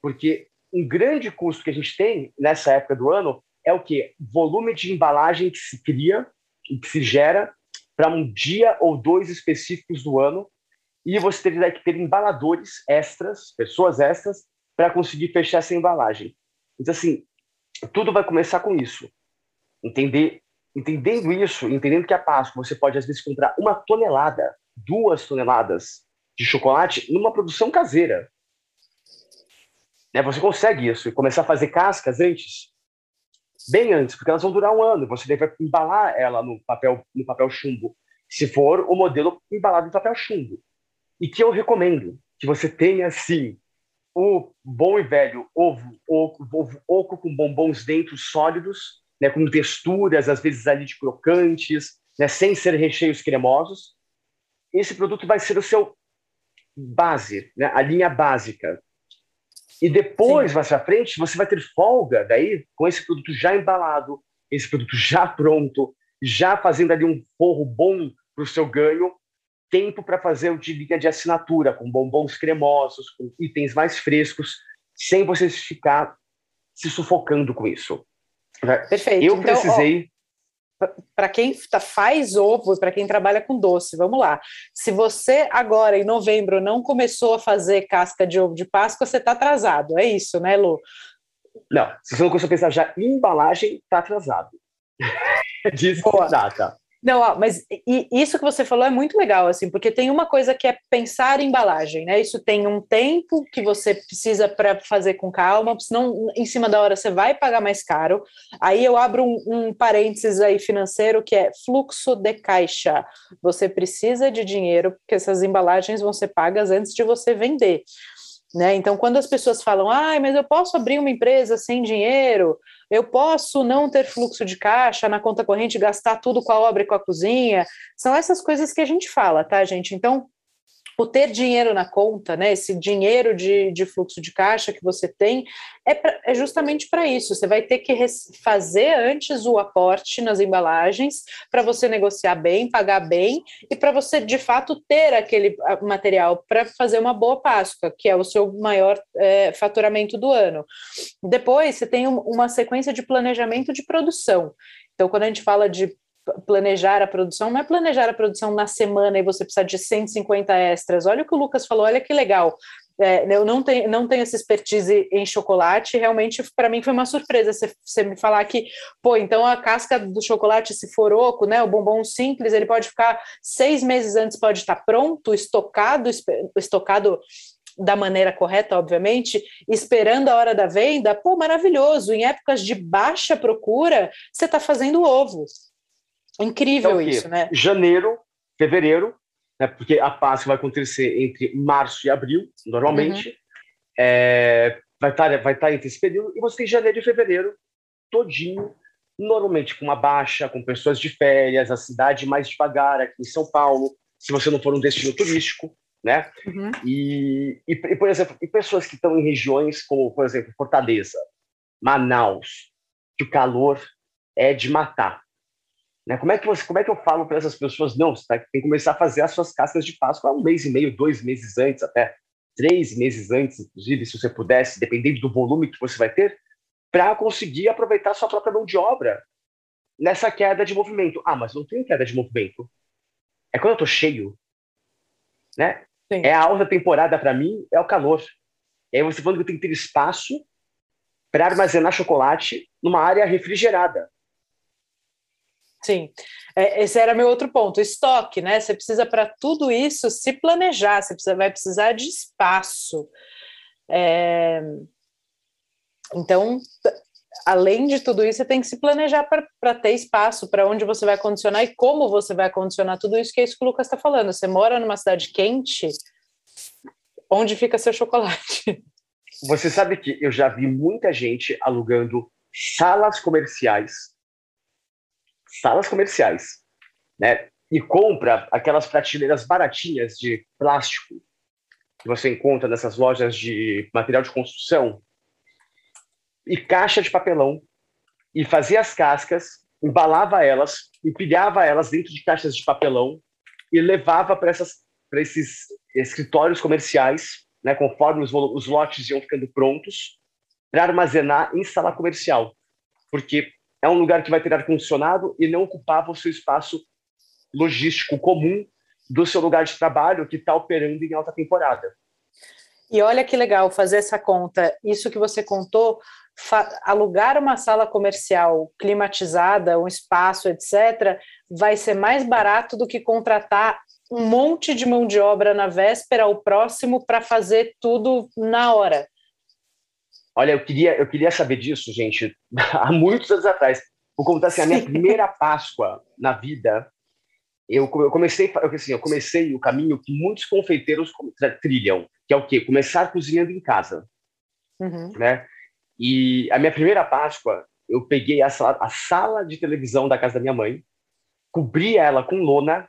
B: Porque um grande custo que a gente tem nessa época do ano é o que? Volume de embalagem que se cria e que se gera para um dia ou dois específicos do ano. E você teria que ter embaladores extras, pessoas extras, para conseguir fechar essa embalagem. Então, assim, tudo vai começar com isso. Entender, entendendo isso, entendendo que a Páscoa você pode, às vezes, comprar uma tonelada, duas toneladas de chocolate numa produção caseira. Né? Você consegue isso e começar a fazer cascas antes, bem antes, porque elas vão durar um ano. Você deve embalar ela no papel, no papel chumbo, se for o modelo embalado em papel chumbo. E que eu recomendo que você tenha, sim, o bom e velho ovo oco, ovo oco com bombons dentro sólidos, né, com texturas, às vezes ali de crocantes, né, sem ser recheios cremosos. Esse produto vai ser o seu base, né, a linha básica. E depois, Sim. mais à frente, você vai ter folga daí com esse produto já embalado, esse produto já pronto, já fazendo ali um forro bom para o seu ganho, tempo para fazer o de linha de assinatura, com bombons cremosos, com itens mais frescos, sem você ficar se sufocando com isso.
A: Perfeito.
B: Eu então, precisei
A: para quem tá, faz ovo, para quem trabalha com doce, vamos lá. Se você agora, em novembro, não começou a fazer casca de ovo de Páscoa, você está atrasado. É isso, né, Lu?
B: Não, se você não começou a pensar já em embalagem, está atrasado. Diz data.
A: Não, mas isso que você falou é muito legal, assim, porque tem uma coisa que é pensar em embalagem, né? Isso tem um tempo que você precisa para fazer com calma, senão em cima da hora você vai pagar mais caro. Aí eu abro um, um parênteses aí financeiro que é fluxo de caixa. Você precisa de dinheiro, porque essas embalagens vão ser pagas antes de você vender. Né? Então, quando as pessoas falam, ah, mas eu posso abrir uma empresa sem dinheiro, eu posso não ter fluxo de caixa na conta corrente, gastar tudo com a obra e com a cozinha, são essas coisas que a gente fala, tá, gente? Então, o ter dinheiro na conta, né, esse dinheiro de, de fluxo de caixa que você tem, é, pra, é justamente para isso. Você vai ter que fazer antes o aporte nas embalagens para você negociar bem, pagar bem e para você de fato ter aquele material para fazer uma boa Páscoa, que é o seu maior é, faturamento do ano. Depois você tem uma sequência de planejamento de produção. Então, quando a gente fala de planejar a produção, não é planejar a produção na semana e você precisa de 150 extras. Olha o que o Lucas falou, olha que legal. É, eu não tenho, não tenho essa expertise em chocolate, realmente para mim foi uma surpresa você, me falar que, pô, então a casca do chocolate, se for oco, né, o bombom simples, ele pode ficar seis meses antes, pode estar pronto, estocado, estocado da maneira correta, obviamente, esperando a hora da venda, pô, maravilhoso. Em épocas de baixa procura, você está fazendo ovo. Incrível é isso, né?
B: Janeiro, fevereiro, né, porque a Páscoa vai acontecer entre março e abril, normalmente. Uhum. É, vai estar tá, vai tá entre esse período, e você tem janeiro e fevereiro todinho, normalmente com uma baixa, com pessoas de férias, a cidade mais devagar aqui em São Paulo, se você não for um destino turístico, né? Uhum. E, e, e, por exemplo, e pessoas que estão em regiões como, por exemplo, Fortaleza, Manaus, que o calor é de matar. Né? Como, é que você, como é que eu falo para essas pessoas? Não, você tem que começar a fazer as suas cascas de Páscoa um mês e meio, dois meses antes, até três meses antes, inclusive, se você pudesse, dependendo do volume que você vai ter, para conseguir aproveitar sua própria mão de obra nessa queda de movimento. Ah, mas não tem queda de movimento. É quando eu estou cheio. Né? É a alta temporada para mim, é o calor. E aí você falando que eu tenho que ter espaço para armazenar chocolate numa área refrigerada.
A: Sim, é, esse era meu outro ponto, estoque, né? Você precisa para tudo isso se planejar, você precisa, vai precisar de espaço. É... Então, além de tudo isso, você tem que se planejar para ter espaço, para onde você vai condicionar e como você vai condicionar tudo isso, que é isso que o Lucas está falando. Você mora numa cidade quente, onde fica seu chocolate?
B: Você sabe que eu já vi muita gente alugando salas comerciais salas comerciais, né? E compra aquelas prateleiras baratinhas de plástico que você encontra nessas lojas de material de construção e caixa de papelão e fazia as cascas, embalava elas, empilhava elas dentro de caixas de papelão e levava para esses escritórios comerciais, né, conforme os, os lotes iam ficando prontos, para armazenar em sala comercial. Porque é um lugar que vai ter ar-condicionado e não ocupava o seu espaço logístico comum do seu lugar de trabalho que está operando em alta temporada.
A: E olha que legal fazer essa conta. Isso que você contou, alugar uma sala comercial climatizada, um espaço, etc., vai ser mais barato do que contratar um monte de mão de obra na véspera ou próximo para fazer tudo na hora.
B: Olha, eu queria, eu queria saber disso, gente, há muitos anos atrás. Vou contar assim, a minha primeira Páscoa na vida, eu, eu comecei, eu, assim, eu comecei o caminho que muitos confeiteiros trilham, que é o quê? Começar cozinhando em casa, uhum. né? E a minha primeira Páscoa, eu peguei a sala, a sala de televisão da casa da minha mãe, cobri ela com lona,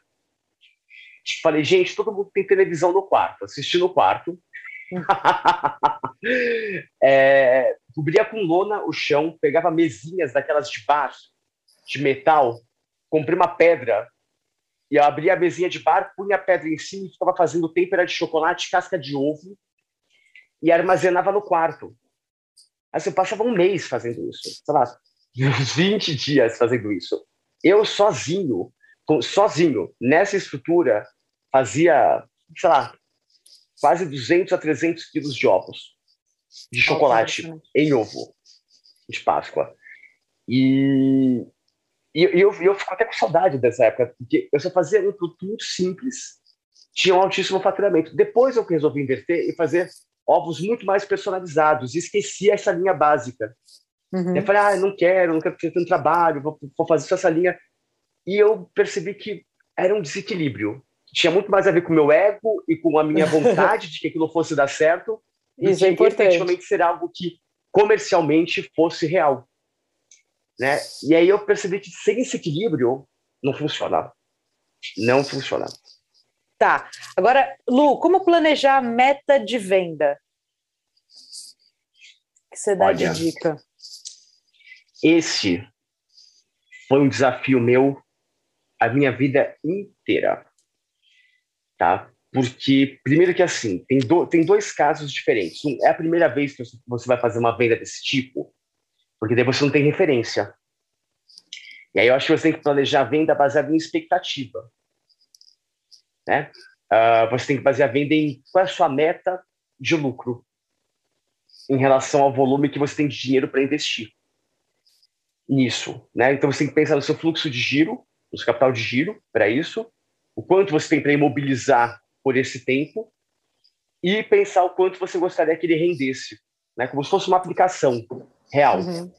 B: falei, gente, todo mundo tem televisão no quarto, assisti no quarto, é, cobria com lona o chão, pegava mesinhas daquelas de bar, de metal, comprei uma pedra e eu abria a mesinha de bar, punha a pedra em cima e ficava fazendo têmpera de chocolate, casca de ovo e armazenava no quarto. Assim, eu passava um mês fazendo isso, sei lá, uns 20 dias fazendo isso. Eu sozinho, sozinho, nessa estrutura, fazia, sei lá, quase 200 a 300 quilos de ovos de chocolate em ovo de Páscoa. E, e, e eu, eu fico até com saudade dessa época, porque eu só fazia um produto muito simples, tinha um altíssimo faturamento. Depois eu resolvi inverter e fazer ovos muito mais personalizados, e esqueci essa linha básica. Uhum. Eu falei, ah, não quero, não quero ter tanto trabalho, vou, vou fazer só essa linha. E eu percebi que era um desequilíbrio tinha muito mais a ver com o meu ego e com a minha vontade de que aquilo fosse dar certo
A: Isso do é que
B: efetivamente ser algo que comercialmente fosse real. Né? E aí eu percebi que sem esse equilíbrio não funciona. Não funciona.
A: Tá. Agora, Lu, como planejar a meta de venda? que você dá Olha, de dica?
B: Esse foi um desafio meu a minha vida inteira tá? Porque, primeiro que assim, tem, do, tem dois casos diferentes. Um, é a primeira vez que você vai fazer uma venda desse tipo, porque daí você não tem referência. E aí eu acho que você tem que planejar a venda baseada em expectativa. Né? Uh, você tem que basear a venda em qual é a sua meta de lucro em relação ao volume que você tem de dinheiro para investir nisso. Né? Então você tem que pensar no seu fluxo de giro, no seu capital de giro para isso, o quanto você tem para imobilizar por esse tempo e pensar o quanto você gostaria que ele rendesse, né? Como se fosse uma aplicação real. Uhum.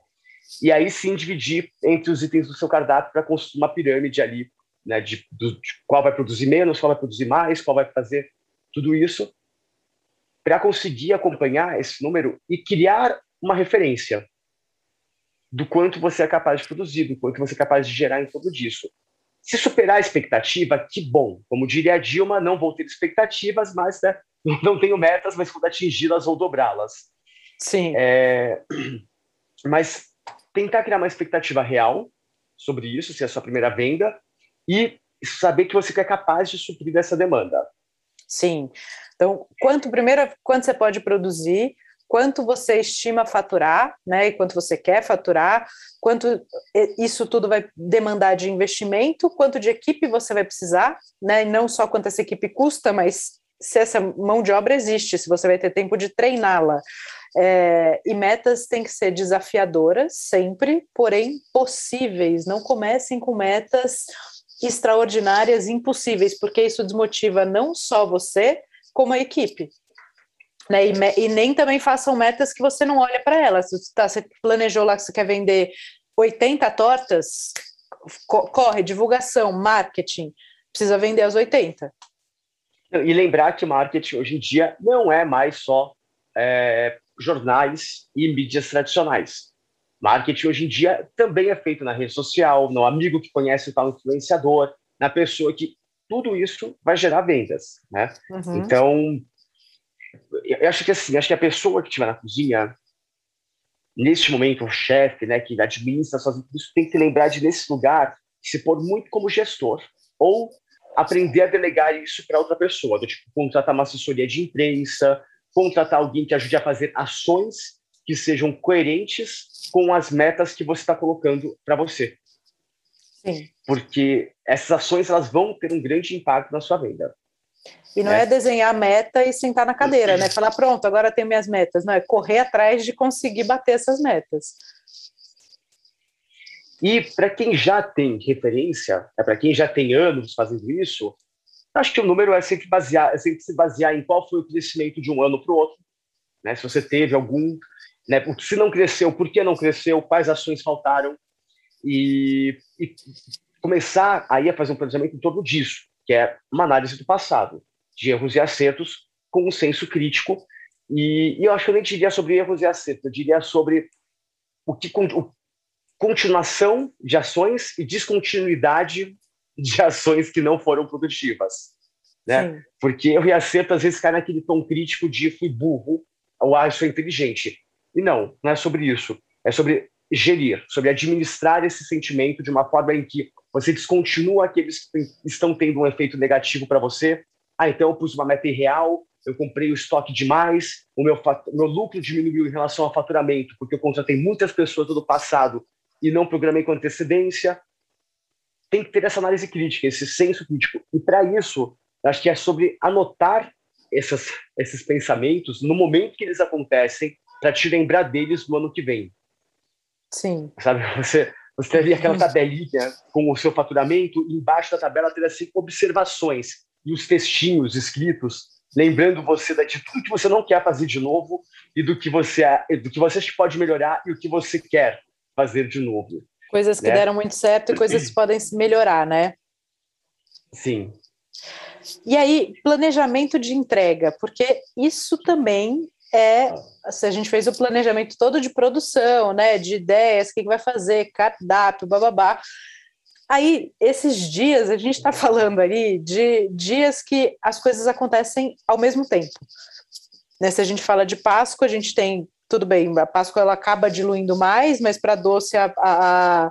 B: E aí sim dividir entre os itens do seu cardápio para construir uma pirâmide ali, né? De, de, qual vai produzir menos, qual vai produzir mais, qual vai fazer tudo isso, para conseguir acompanhar esse número e criar uma referência do quanto você é capaz de produzir, do quanto você é capaz de gerar em torno disso. Se superar a expectativa, que bom. Como diria a Dilma, não vou ter expectativas, mas né, não tenho metas, mas quando atingi-las vou dobrá-las.
A: Sim.
B: É, mas tentar criar uma expectativa real sobre isso, se é a sua primeira venda, e saber que você é capaz de suprir essa demanda.
A: Sim. Então, quanto primeiro, quanto você pode produzir, quanto você estima faturar, né, e quanto você quer faturar, quanto isso tudo vai demandar de investimento, quanto de equipe você vai precisar, né, e não só quanto essa equipe custa, mas se essa mão de obra existe, se você vai ter tempo de treiná-la. É, e metas têm que ser desafiadoras sempre, porém possíveis. Não comecem com metas extraordinárias, impossíveis, porque isso desmotiva não só você, como a equipe. Né? E, e, nem também façam metas que você não olha para elas. Tá, você planejou lá que você quer vender 80 tortas, co corre, divulgação, marketing, precisa vender as 80.
B: E lembrar que marketing hoje em dia não é mais só é, jornais e mídias tradicionais. Marketing hoje em dia também é feito na rede social, no amigo que conhece o tal influenciador, na pessoa que tudo isso vai gerar vendas, né? Uhum. Então, eu acho que assim, acho que a pessoa que estiver na cozinha, neste momento, o chefe, né, que administra suas isso tem que lembrar de nesse lugar se pôr muito como gestor ou aprender a delegar isso para outra pessoa, do tipo contratar uma assessoria de imprensa, contratar alguém que ajude a fazer ações que sejam coerentes com as metas que você está colocando para você.
A: Sim.
B: Porque essas ações elas vão ter um grande impacto na sua venda.
A: E não é, é desenhar a meta e sentar na cadeira, né? Falar, pronto, agora tenho minhas metas. Não, é correr atrás de conseguir bater essas metas.
B: E para quem já tem referência, é para quem já tem anos fazendo isso, acho que o número é sempre, basear, é sempre se basear em qual foi o crescimento de um ano para o outro. Né? Se você teve algum. Né? Se não cresceu, por que não cresceu? Quais ações faltaram? E, e começar aí a fazer um planejamento em torno disso, que é uma análise do passado de erros e acertos com um senso crítico. E, e eu acho que eu nem diria sobre erros e acertos, eu diria sobre o que o, continuação de ações e descontinuidade de ações que não foram produtivas. Né? Porque erro e acerto às vezes cai naquele tom crítico de fui burro ou ah, sou inteligente. E não, não é sobre isso. É sobre gerir, sobre administrar esse sentimento de uma forma em que você descontinua aqueles que estão tendo um efeito negativo para você ah, então eu pus uma meta irreal, eu comprei o estoque demais, o meu, meu lucro diminuiu em relação ao faturamento, porque eu contratei muitas pessoas do passado e não programei com antecedência. Tem que ter essa análise crítica, esse senso crítico. E para isso, acho que é sobre anotar essas, esses pensamentos no momento que eles acontecem, para te lembrar deles no ano que vem.
A: Sim.
B: Sabe, você, você teria aquela tabelinha com o seu faturamento, e embaixo da tabela teria assim, observações e os textinhos escritos, lembrando você de tudo que você não quer fazer de novo e do que você do que você pode melhorar e o que você quer fazer de novo.
A: Coisas que né? deram muito certo e coisas que podem melhorar, né?
B: Sim.
A: E aí, planejamento de entrega, porque isso também é, se a gente fez o planejamento todo de produção, né, de ideias, o que, que vai fazer, cardápio, bababá, Aí, esses dias, a gente está falando ali de dias que as coisas acontecem ao mesmo tempo. Né? Se a gente fala de Páscoa, a gente tem, tudo bem, a Páscoa ela acaba diluindo mais, mas para doce a, a,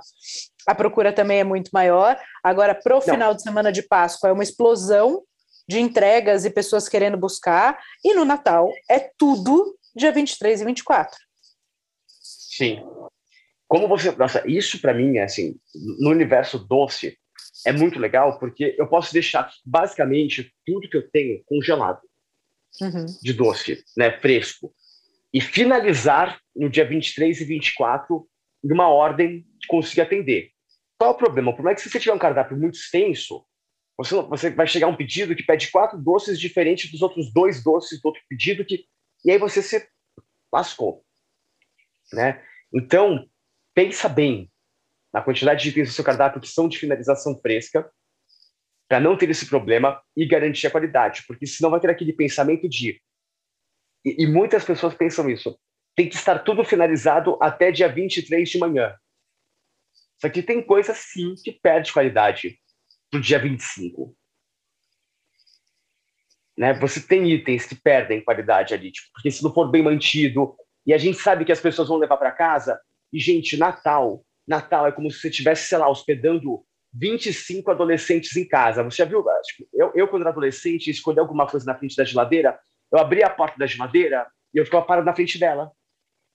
A: a, procura também é muito maior. Agora, para o final de semana de Páscoa, é uma explosão de entregas e pessoas querendo buscar, e no Natal é tudo dia 23 e 24.
B: Sim como você. Nossa, isso para mim, assim, no universo doce, é muito legal, porque eu posso deixar basicamente tudo que eu tenho congelado uhum. de doce, né, fresco, e finalizar no dia 23 e 24 numa ordem que consiga atender. Qual é o problema? O problema é que se você tiver um cardápio muito extenso, Você, você vai chegar um pedido que pede quatro doces diferentes dos outros dois doces do outro pedido, que, e aí você se lascou. Né? Então, pensa bem na quantidade de itens do seu cardápio que são de finalização fresca, para não ter esse problema e garantir a qualidade, porque senão vai ter aquele pensamento de. E, e muitas pessoas pensam isso. Tem que estar tudo finalizado até dia 23 de manhã. Só que tem coisa sim que perde qualidade pro dia 25. Né? Você tem itens que perdem qualidade ali, tipo, porque se não for bem mantido, e a gente sabe que as pessoas vão levar para casa, e gente, Natal, Natal é como se você estivesse, sei lá, hospedando 25 adolescentes em casa. Você já viu? Tipo, eu, eu, quando era adolescente, escolhi alguma coisa na frente da geladeira, eu abria a porta da geladeira e eu ficava parado na frente dela.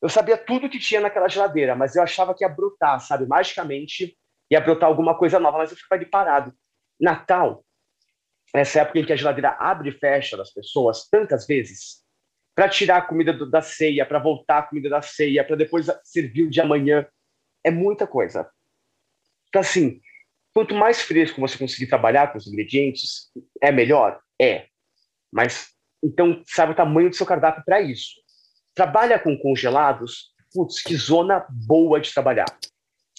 B: Eu sabia tudo que tinha naquela geladeira, mas eu achava que ia brotar, sabe? Magicamente ia brotar alguma coisa nova, mas eu ficava ali parado. Natal, essa época em que a geladeira abre e fecha das pessoas tantas vezes, para tirar a comida do, da ceia, para voltar a comida da ceia, para depois servir o de amanhã, é muita coisa. Então, assim, Quanto mais fresco você conseguir trabalhar com os ingredientes, é melhor? É. Mas, então, sabe o tamanho do seu cardápio para isso. Trabalha com congelados, putz, que zona boa de trabalhar.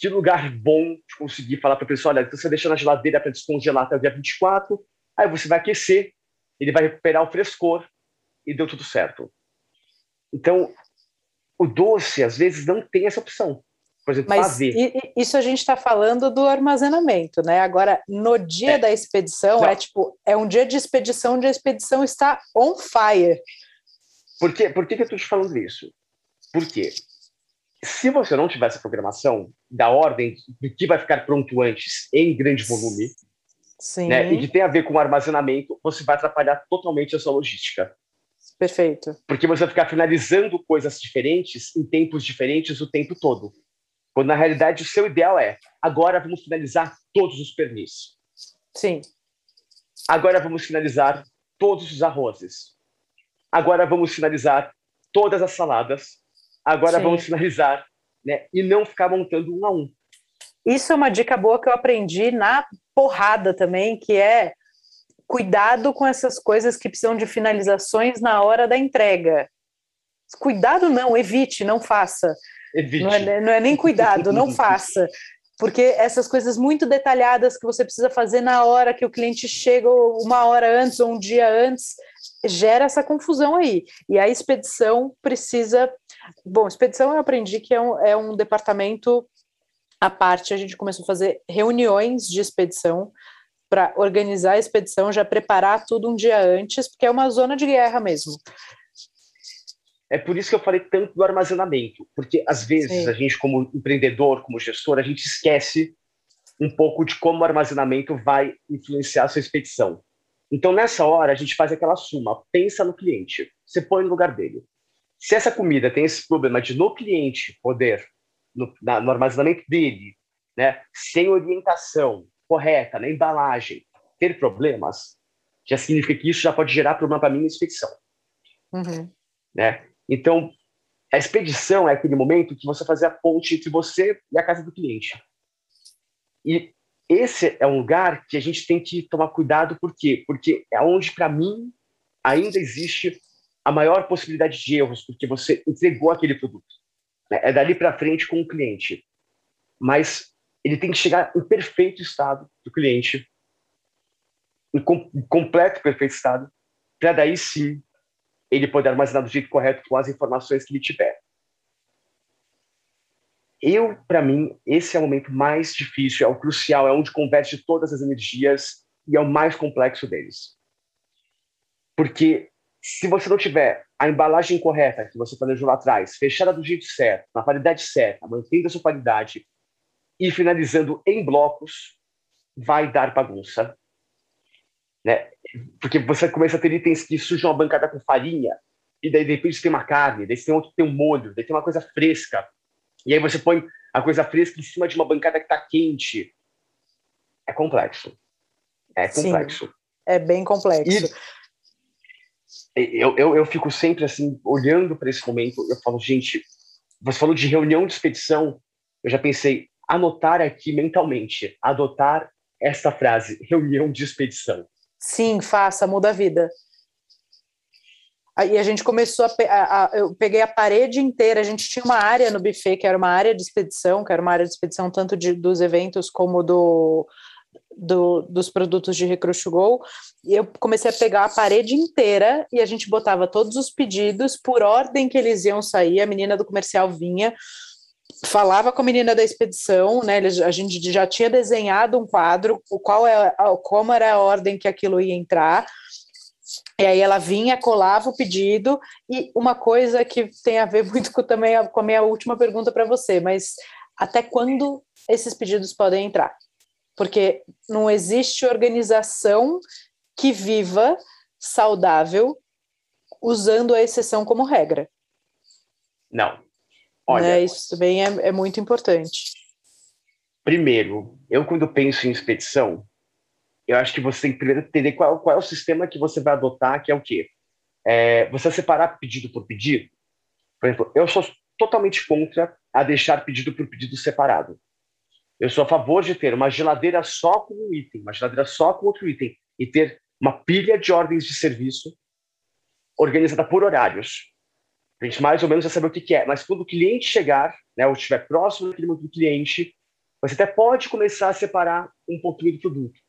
B: Que lugar bom de conseguir falar para a pessoa, olha, você deixa na geladeira para descongelar até o dia 24, aí você vai aquecer, ele vai recuperar o frescor e deu tudo certo. Então, o doce, às vezes, não tem essa opção. Por exemplo,
A: Mas isso a gente está falando do armazenamento, né? Agora, no dia é. da expedição, não. é tipo, é um dia de expedição onde a expedição está on fire.
B: Por, quê? Por que, que eu estou te falando isso? Porque se você não tivesse a programação da ordem do que vai ficar pronto antes em grande volume, Sim. Né, e que tem a ver com o armazenamento, você vai atrapalhar totalmente a sua logística.
A: Perfeito.
B: Porque você vai ficar finalizando coisas diferentes em tempos diferentes o tempo todo. Quando na realidade o seu ideal é agora vamos finalizar todos os pernis.
A: Sim.
B: Agora vamos finalizar todos os arrozes. Agora vamos finalizar todas as saladas. Agora Sim. vamos finalizar, né? E não ficar montando um a um.
A: Isso é uma dica boa que eu aprendi na porrada também, que é cuidado com essas coisas que precisam de finalizações na hora da entrega. Cuidado não, evite, não faça. Não é, não é nem cuidado, não faça. Porque essas coisas muito detalhadas que você precisa fazer na hora que o cliente chega, uma hora antes ou um dia antes, gera essa confusão aí. E a expedição precisa. Bom, expedição eu aprendi que é um, é um departamento à parte. A gente começou a fazer reuniões de expedição para organizar a expedição, já preparar tudo um dia antes, porque é uma zona de guerra mesmo.
B: É por isso que eu falei tanto do armazenamento, porque às vezes Sim. a gente, como empreendedor, como gestor, a gente esquece um pouco de como o armazenamento vai influenciar a sua expedição. Então, nessa hora, a gente faz aquela suma, pensa no cliente, você põe no lugar dele. Se essa comida tem esse problema de no cliente poder, no, na, no armazenamento dele, né, sem orientação correta na embalagem, ter problemas, já significa que isso já pode gerar problema para mim na expedição. Uhum. Né? Então, a expedição é aquele momento que você faz a ponte entre você e a casa do cliente. E esse é um lugar que a gente tem que tomar cuidado, por quê? Porque é onde, para mim, ainda existe a maior possibilidade de erros, porque você entregou aquele produto. Né? É dali para frente com o cliente. Mas ele tem que chegar em perfeito estado do cliente, em, com, em completo perfeito estado, para daí sim ele poder armazenar do jeito correto com as informações que ele tiver. Eu, para mim, esse é o momento mais difícil, é o crucial, é onde converge todas as energias e é o mais complexo deles. Porque se você não tiver a embalagem correta que você planejou lá atrás, fechada do jeito certo, na qualidade certa, mantendo a sua qualidade e finalizando em blocos, vai dar bagunça né? Porque você começa a ter itens que sujam a bancada com farinha, e daí de repente tem uma carne, daí tem outro tem um molho, daí tem uma coisa fresca. E aí você põe a coisa fresca em cima de uma bancada que está quente. É complexo. É complexo. Sim,
A: é bem complexo.
B: E eu, eu, eu fico sempre assim, olhando para esse momento, eu falo, gente, você falou de reunião de expedição, eu já pensei, anotar aqui mentalmente, adotar essa frase, reunião de expedição.
A: Sim, faça, muda a vida. E a gente começou a, a, a, Eu peguei a parede inteira. A gente tinha uma área no buffet que era uma área de expedição, que era uma área de expedição tanto de, dos eventos como do, do, dos produtos de Recruit Go, e eu comecei a pegar a parede inteira e a gente botava todos os pedidos por ordem que eles iam sair, a menina do comercial vinha, falava com a menina da expedição, né? A gente já tinha desenhado um quadro, o qual é como era a ordem que aquilo ia entrar. E aí ela vinha, colava o pedido, e uma coisa que tem a ver muito com, também com a minha última pergunta para você, mas até quando esses pedidos podem entrar? Porque não existe organização que viva saudável usando a exceção como regra.
B: Não. Olha, né?
A: Isso também é, é muito importante.
B: Primeiro, eu quando penso em expedição, eu acho que você tem que primeiro entender qual, qual é o sistema que você vai adotar, que é o quê? É, você separar pedido por pedido. Por exemplo, eu sou totalmente contra a deixar pedido por pedido separado. Eu sou a favor de ter uma geladeira só com um item, uma geladeira só com outro item, e ter uma pilha de ordens de serviço organizada por horários. A gente mais ou menos já saber o que, é. Mas quando o cliente chegar, né, ou estiver próximo daquele do cliente, você até pode começar a separar um pouquinho do produto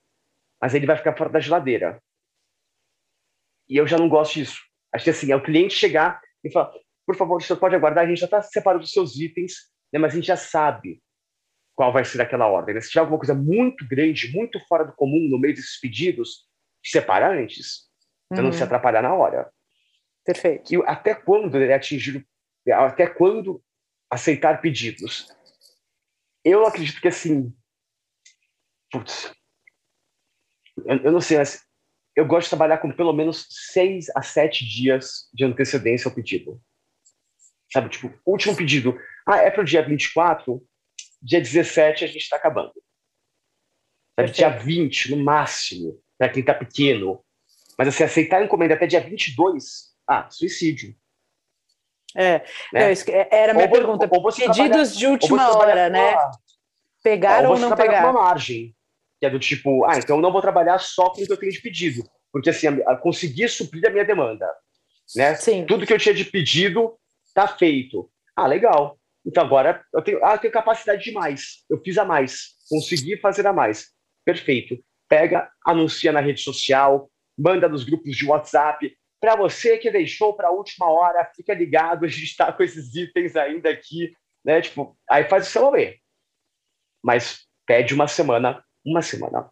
B: mas ele vai ficar fora da geladeira. E eu já não gosto disso. Acho que assim, é o cliente chegar e falar, por favor, você pode aguardar, a gente já está separando os seus itens, né, mas a gente já sabe qual vai ser aquela ordem. Né? Se tiver alguma coisa muito grande, muito fora do comum no meio desses pedidos, separa antes, para uhum. não se uhum. atrapalhar na hora.
A: Perfeito.
B: E até quando ele atingir, até quando aceitar pedidos? Eu acredito que assim, putz, eu, eu, não sei, mas eu gosto de trabalhar com pelo menos seis a sete dias de antecedência ao pedido. Sabe, tipo, último pedido. Ah, é para o dia 24, dia 17 a gente está acabando. Sabe, dia 20, no máximo, para quem está pequeno. Mas assim, aceitar a encomenda até dia 22, ah, suicídio.
A: É, né? não, é, era a minha ou, pergunta. Ou, ou Pedidos de última hora, né? Pegar ou, ou não pegar?
B: uma margem que é do tipo, ah, então eu não vou trabalhar só com o que eu tenho de pedido, porque assim, a, a conseguir suprir a minha demanda, né?
A: Sim.
B: Tudo que eu tinha de pedido tá feito. Ah, legal. Então agora eu tenho, ah, eu tenho capacidade de mais. Eu fiz a mais, consegui fazer a mais. Perfeito. Pega, anuncia na rede social, manda nos grupos de WhatsApp. Para você que deixou para a última hora, fica ligado, a gente está com esses itens ainda aqui, né? Tipo, aí faz o seu. Mas pede uma semana uma semana.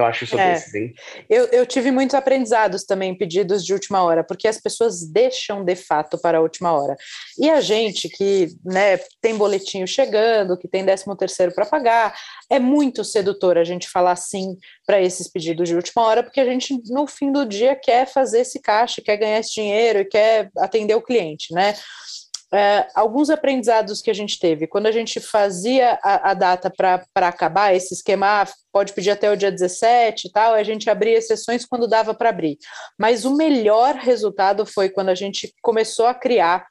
B: Eu acho isso é. desses, hein?
A: Eu, eu tive muitos aprendizados também, pedidos de última hora, porque as pessoas deixam de fato para a última hora. E a gente que né, tem boletinho chegando, que tem décimo terceiro para pagar, é muito sedutor a gente falar sim para esses pedidos de última hora, porque a gente, no fim do dia, quer fazer esse caixa, quer ganhar esse dinheiro e quer atender o cliente, né? É, alguns aprendizados que a gente teve. Quando a gente fazia a, a data para acabar, esse esquema ah, pode pedir até o dia 17 e tal, a gente abria exceções quando dava para abrir. Mas o melhor resultado foi quando a gente começou a criar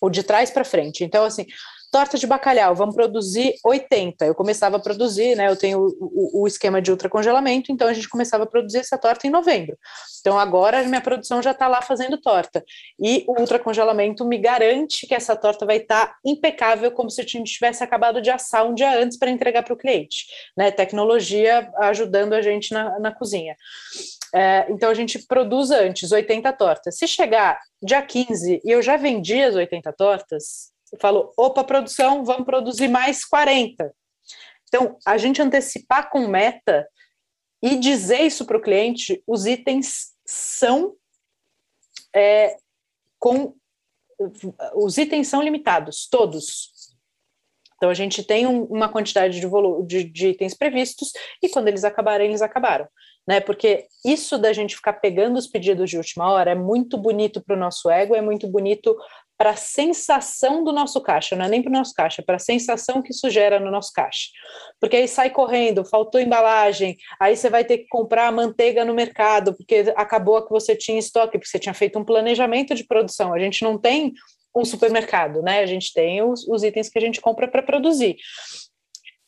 A: o de trás para frente. Então, assim, torta de bacalhau, vamos produzir 80. Eu começava a produzir, né? Eu tenho o, o, o, esquema de ultracongelamento, então a gente começava a produzir essa torta em novembro. Então agora a minha produção já está lá fazendo torta. E o ultracongelamento me garante que essa torta vai estar tá impecável, como se a gente tivesse acabado de assar um dia antes para entregar para o cliente. Né? Tecnologia ajudando a gente na, na cozinha. É, então a gente produz antes 80 tortas. Se chegar dia 15 e eu já vendi as 80 tortas, falou: opa, produção, vamos produzir mais 40. Então, a gente antecipar com meta e dizer isso para o cliente, os itens são é, com os itens são limitados, todos. Então a gente tem um, uma quantidade de, de, de, itens previstos e quando eles acabarem, eles acabaram. Né? Porque isso da gente ficar pegando os pedidos de última hora é muito bonito para o nosso ego, é muito bonito para a sensação do nosso caixa, não é nem para o nosso caixa, é para a sensação que isso gera no nosso caixa. Porque aí sai correndo, faltou embalagem, aí você vai ter que comprar manteiga no mercado, porque acabou a que você tinha em estoque, porque você tinha feito um planejamento de produção. A gente não tem um supermercado, né? A gente tem os, os itens que a gente compra para produzir.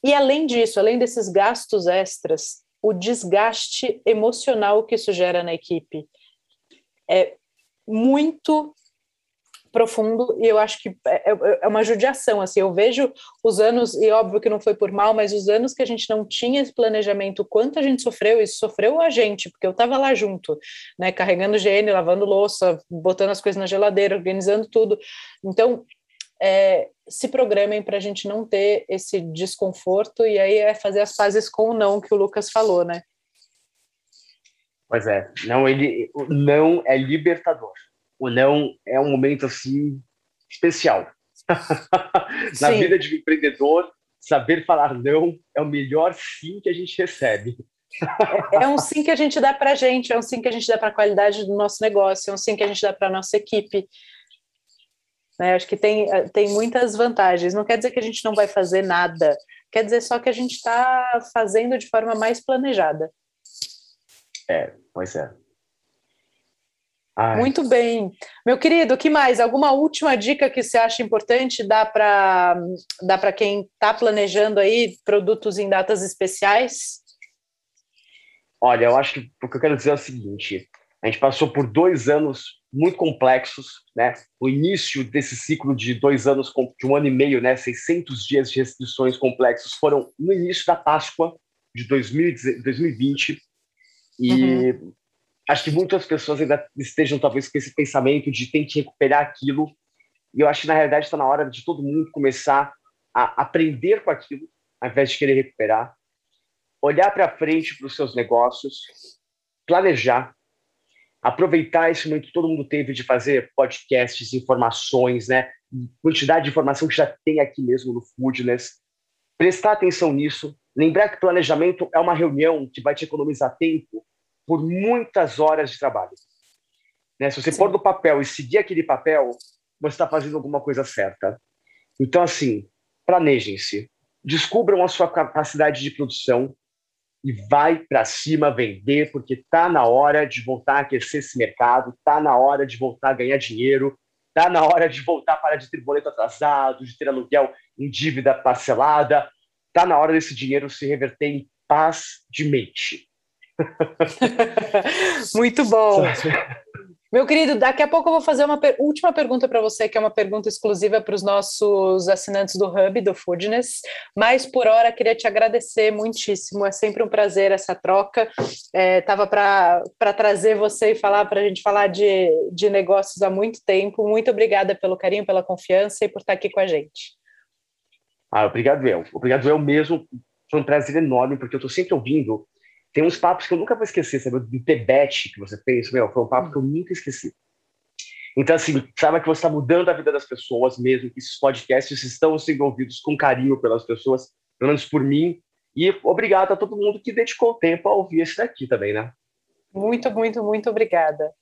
A: E além disso, além desses gastos extras, o desgaste emocional que isso gera na equipe é muito profundo e eu acho que é, é, é, uma judiação, assim, eu vejo os anos, e óbvio que não foi por mal, mas os anos que a gente não tinha esse planejamento, quanto a gente sofreu, isso sofreu a gente, porque eu estava lá junto, né, carregando gene, lavando louça, botando as coisas na geladeira, organizando tudo, então é, se programem para a gente não ter esse desconforto e aí é fazer as fases com o não que o Lucas falou, né?
B: Pois é, não ele não é libertador. O não é um momento assim especial. Na vida de um empreendedor, saber falar não é o melhor sim que a gente recebe.
A: É, é um sim que a gente dá para a gente, é um sim que a gente dá para a qualidade do nosso negócio, é um sim que a gente dá para a nossa equipe. Né? Acho que tem, eh, tem muitas vantagens. Não quer dizer que a gente não vai fazer nada, quer dizer só que a gente está fazendo de forma mais planejada.
B: É, pois é.
A: Ai. Muito bem. Meu querido, o que mais? Alguma última dica que você acha importante dá para dá para quem está planejando aí produtos em datas especiais?
B: Olha, eu acho que o que eu quero dizer é o seguinte: a gente passou por dois anos muito complexos, né? O início desse ciclo de dois anos, de um ano e meio, né? 600 dias de restrições complexos foram no início da Páscoa de 2020 e uhum. Acho que muitas pessoas ainda estejam talvez com esse pensamento de tem que recuperar aquilo e eu acho que na realidade está na hora de todo mundo começar a aprender com aquilo, ao invés de querer recuperar, olhar para frente para os seus negócios, planejar aproveitar esse momento que todo mundo teve de fazer podcasts, informações, né? Quantidade de informação que já tem aqui mesmo no Foodness. Prestar atenção nisso. Lembrar que planejamento é uma reunião que vai te economizar tempo por muitas horas de trabalho. Né? Se você Sim. pôr no papel e seguir aquele papel, você está fazendo alguma coisa certa. Então, assim, planejem-se. Descubram a sua capacidade de produção, e vai para cima vender, porque está na hora de voltar a aquecer esse mercado, está na hora de voltar a ganhar dinheiro, está na hora de voltar a parar de ter boleto atrasado, de ter aluguel em dívida parcelada, está na hora desse dinheiro se reverter em paz de mente.
A: Muito bom. Meu querido, daqui a pouco eu vou fazer uma per última pergunta para você, que é uma pergunta exclusiva para os nossos assinantes do Hub, do Foodness. Mas por hora, queria te agradecer muitíssimo. É sempre um prazer essa troca. Estava é, para trazer você e falar para a gente falar de, de negócios há muito tempo. Muito obrigada pelo carinho, pela confiança e por estar aqui com a gente.
B: Ah, obrigado, eu. Obrigado, eu mesmo. Foi um prazer enorme, porque eu estou sempre ouvindo tem uns papos que eu nunca vou esquecer, sabe? Do Tebet que você fez, meu, foi um papo que eu nunca esqueci. Então, assim, sabe que você está mudando a vida das pessoas mesmo, que esses podcasts estão sendo ouvidos com carinho pelas pessoas, pelo menos por mim. E obrigado a todo mundo que dedicou tempo a ouvir esse daqui também, né?
A: Muito, muito, muito obrigada.